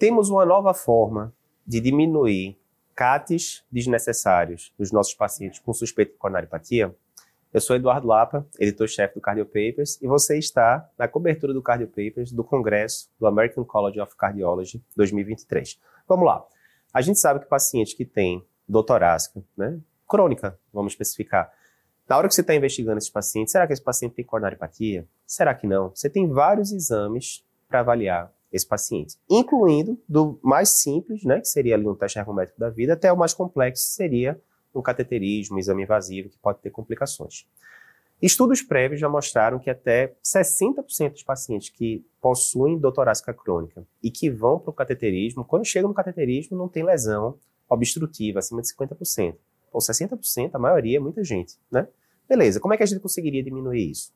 Temos uma nova forma de diminuir CATs desnecessários dos nossos pacientes com suspeita de coronariopatia. Eu sou Eduardo Lapa, editor-chefe do Cardio Papers, e você está na cobertura do Cardio Papers do Congresso do American College of Cardiology 2023. Vamos lá. A gente sabe que paciente que tem dor torácica, né, crônica, vamos especificar, na hora que você está investigando esse paciente, será que esse paciente tem coronariopatia? Será que não? Você tem vários exames para avaliar esse paciente, incluindo do mais simples, né, que seria ali um teste ergométrico da vida, até o mais complexo, que seria um cateterismo, um exame invasivo, que pode ter complicações. Estudos prévios já mostraram que até 60% dos pacientes que possuem dor torácica crônica e que vão para o cateterismo, quando chegam no cateterismo, não tem lesão obstrutiva, acima de 50%. Ou 60%, a maioria é muita gente, né? Beleza, como é que a gente conseguiria diminuir isso?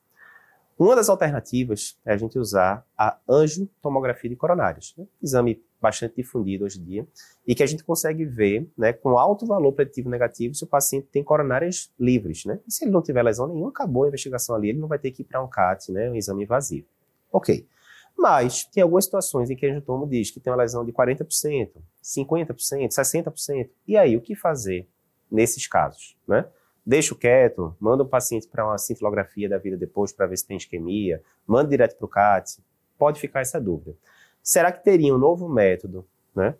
Uma das alternativas é a gente usar a angiotomografia de coronários, né? exame bastante difundido hoje em dia, e que a gente consegue ver, né, com alto valor preditivo negativo, se o paciente tem coronárias livres, né? E se ele não tiver lesão nenhuma, acabou a investigação ali, ele não vai ter que ir para um CAT, né, um exame invasivo. Ok. Mas tem algumas situações em que a angiotomo diz que tem uma lesão de 40%, 50%, 60%. E aí, o que fazer nesses casos, né? Deixa quieto, manda o paciente para uma cintilografia da vida depois para ver se tem isquemia, manda direto para o CAT, pode ficar essa dúvida. Será que teria um novo método, né,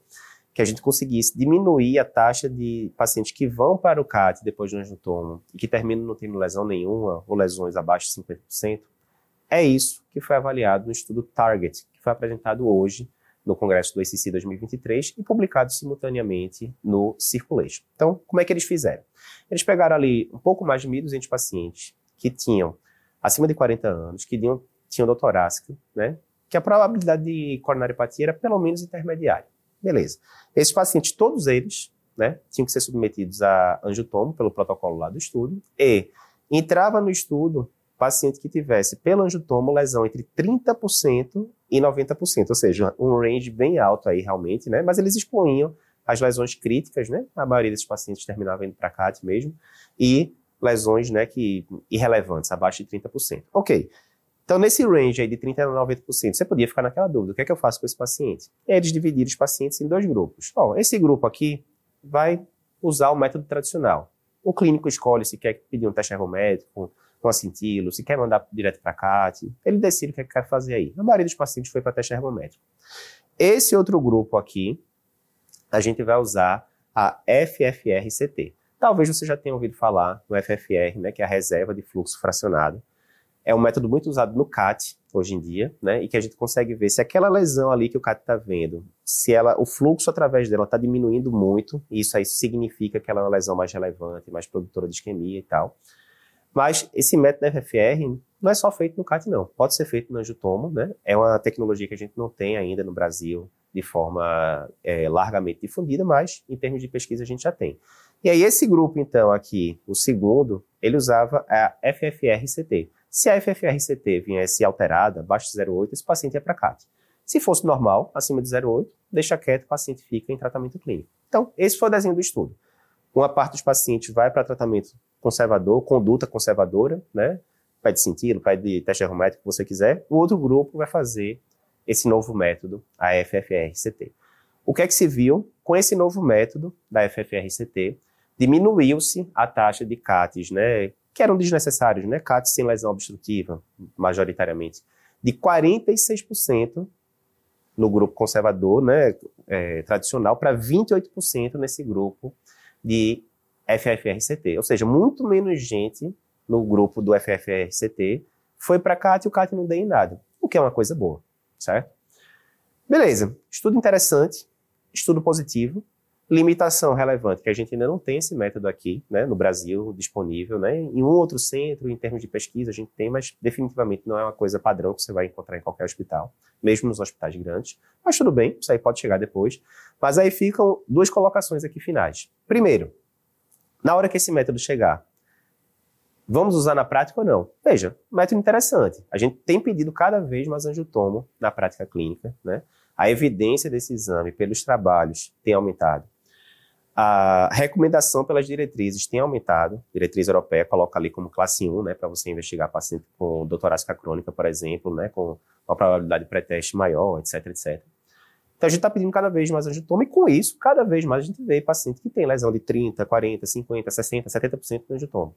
que a gente conseguisse diminuir a taxa de pacientes que vão para o CAT depois de um angiotomo e que terminam não tendo lesão nenhuma ou lesões abaixo de 50%? É isso que foi avaliado no estudo Target, que foi apresentado hoje no Congresso do ACC 2023 e publicado simultaneamente no Circulation. Então, como é que eles fizeram? Eles pegaram ali um pouco mais de 1.200 pacientes que tinham acima de 40 anos, que tinham, tinham doutorácica, né? Que a probabilidade de coronariopatia era pelo menos intermediária. Beleza. Esses pacientes, todos eles, né, tinham que ser submetidos a angiotomo pelo protocolo lá do estudo e entrava no estudo paciente que tivesse pelo angiotomo lesão entre 30% e 90%, ou seja, um range bem alto aí realmente, né? Mas eles excluíam as lesões críticas, né? A maioria desses pacientes terminava indo para CAT mesmo, e lesões, né, que irrelevantes, abaixo de 30%. Ok. Então, nesse range aí de 30% a 90%, você podia ficar naquela dúvida, o que é que eu faço com esse paciente? Eles dividiram os pacientes em dois grupos. Ó, esse grupo aqui vai usar o método tradicional. O clínico escolhe se quer pedir um teste ergométrico, com acintilo, se quer mandar direto para a CAT, ele decide o que, é que quer fazer aí. A maioria dos pacientes foi para teste ergométrico. Esse outro grupo aqui, a gente vai usar a FFR-CT. Talvez você já tenha ouvido falar no FFR, né, que é a reserva de fluxo fracionado. É um método muito usado no CAT hoje em dia, né, e que a gente consegue ver se aquela lesão ali que o CAT está vendo, se ela, o fluxo através dela está diminuindo muito, e isso aí significa que ela é uma lesão mais relevante, mais produtora de isquemia e tal. Mas esse método FFR não é só feito no CAT, não. Pode ser feito no angiotomo, né? É uma tecnologia que a gente não tem ainda no Brasil de forma é, largamente difundida, mas em termos de pesquisa a gente já tem. E aí esse grupo, então, aqui, o segundo, ele usava a FFR-CT. Se a FFR-CT viesse alterada, abaixo de 0,8, esse paciente ia para CAT. Se fosse normal, acima de 0,8, deixa quieto, o paciente fica em tratamento clínico. Então, esse foi o desenho do estudo. Uma parte dos pacientes vai para tratamento conservador, conduta conservadora, né? Pede sentido, pede teste ergométrico, que você quiser. O outro grupo vai fazer esse novo método, a FFR-CT. O que é que se viu? Com esse novo método da FFR-CT, diminuiu-se a taxa de CATs, né? Que eram desnecessários, né? CATs sem lesão obstrutiva, majoritariamente, de 46% no grupo conservador, né? É, tradicional, para 28% nesse grupo de FFRCT. Ou seja, muito menos gente no grupo do FFRCT foi para CAT e o CAT não deu em nada, o que é uma coisa boa, certo? Beleza, estudo interessante, estudo positivo, limitação relevante, que a gente ainda não tem esse método aqui, né, no Brasil, disponível, né, em um outro centro, em termos de pesquisa, a gente tem, mas definitivamente não é uma coisa padrão que você vai encontrar em qualquer hospital, mesmo nos hospitais grandes, mas tudo bem, isso aí pode chegar depois, mas aí ficam duas colocações aqui finais. Primeiro, na hora que esse método chegar, vamos usar na prática ou não? Veja, método interessante. A gente tem pedido cada vez mais angiotomo na prática clínica, né? A evidência desse exame pelos trabalhos tem aumentado. A recomendação pelas diretrizes tem aumentado. A diretriz europeia coloca ali como classe 1, né, para você investigar paciente com doutorácica crônica, por exemplo, né, com uma probabilidade pré-teste maior, etc, etc. Então a gente está pedindo cada vez mais angiotoma e com isso, cada vez mais a gente vê paciente que tem lesão de 30, 40, 50, 60, 70% do angiotoma.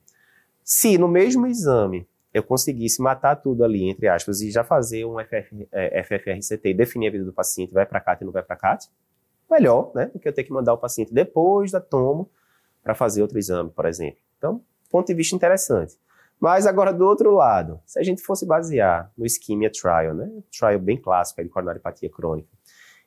Se no mesmo exame eu conseguisse matar tudo ali, entre aspas, e já fazer um FF, é, FFRCT e definir a vida do paciente, vai para CAT e não vai para CAT, melhor, né? Do que eu ter que mandar o paciente depois da tomo para fazer outro exame, por exemplo. Então, ponto de vista interessante. Mas agora, do outro lado, se a gente fosse basear no Ischemia Trial, né? Trial bem clássico de coronariopatia crônica,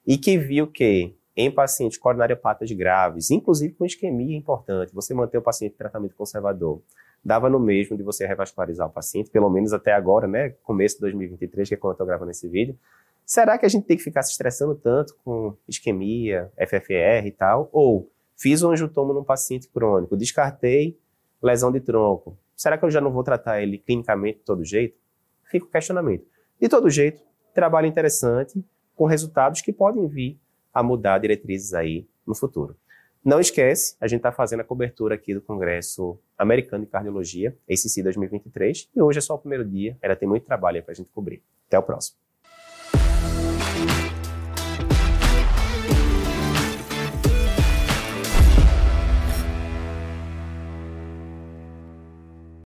e que viu que em pacientes coronariopatas graves, inclusive com isquemia importante, você manter o paciente em tratamento conservador, dava no mesmo de você revascularizar o paciente, pelo menos até agora, né? Começo de 2023, que é quando eu estou gravando esse vídeo. Será que a gente tem que ficar se estressando tanto com isquemia, FFR e tal? Ou fiz um angiotomo num paciente crônico, descartei lesão de tronco. Será que eu já não vou tratar ele clinicamente de todo jeito? Fica o questionamento. De todo jeito, trabalho interessante, com resultados que podem vir a mudar diretrizes aí no futuro. Não esquece, a gente está fazendo a cobertura aqui do Congresso Americano de Cardiologia, ACC 2023, e hoje é só o primeiro dia, ainda tem muito trabalho para a gente cobrir. Até o próximo.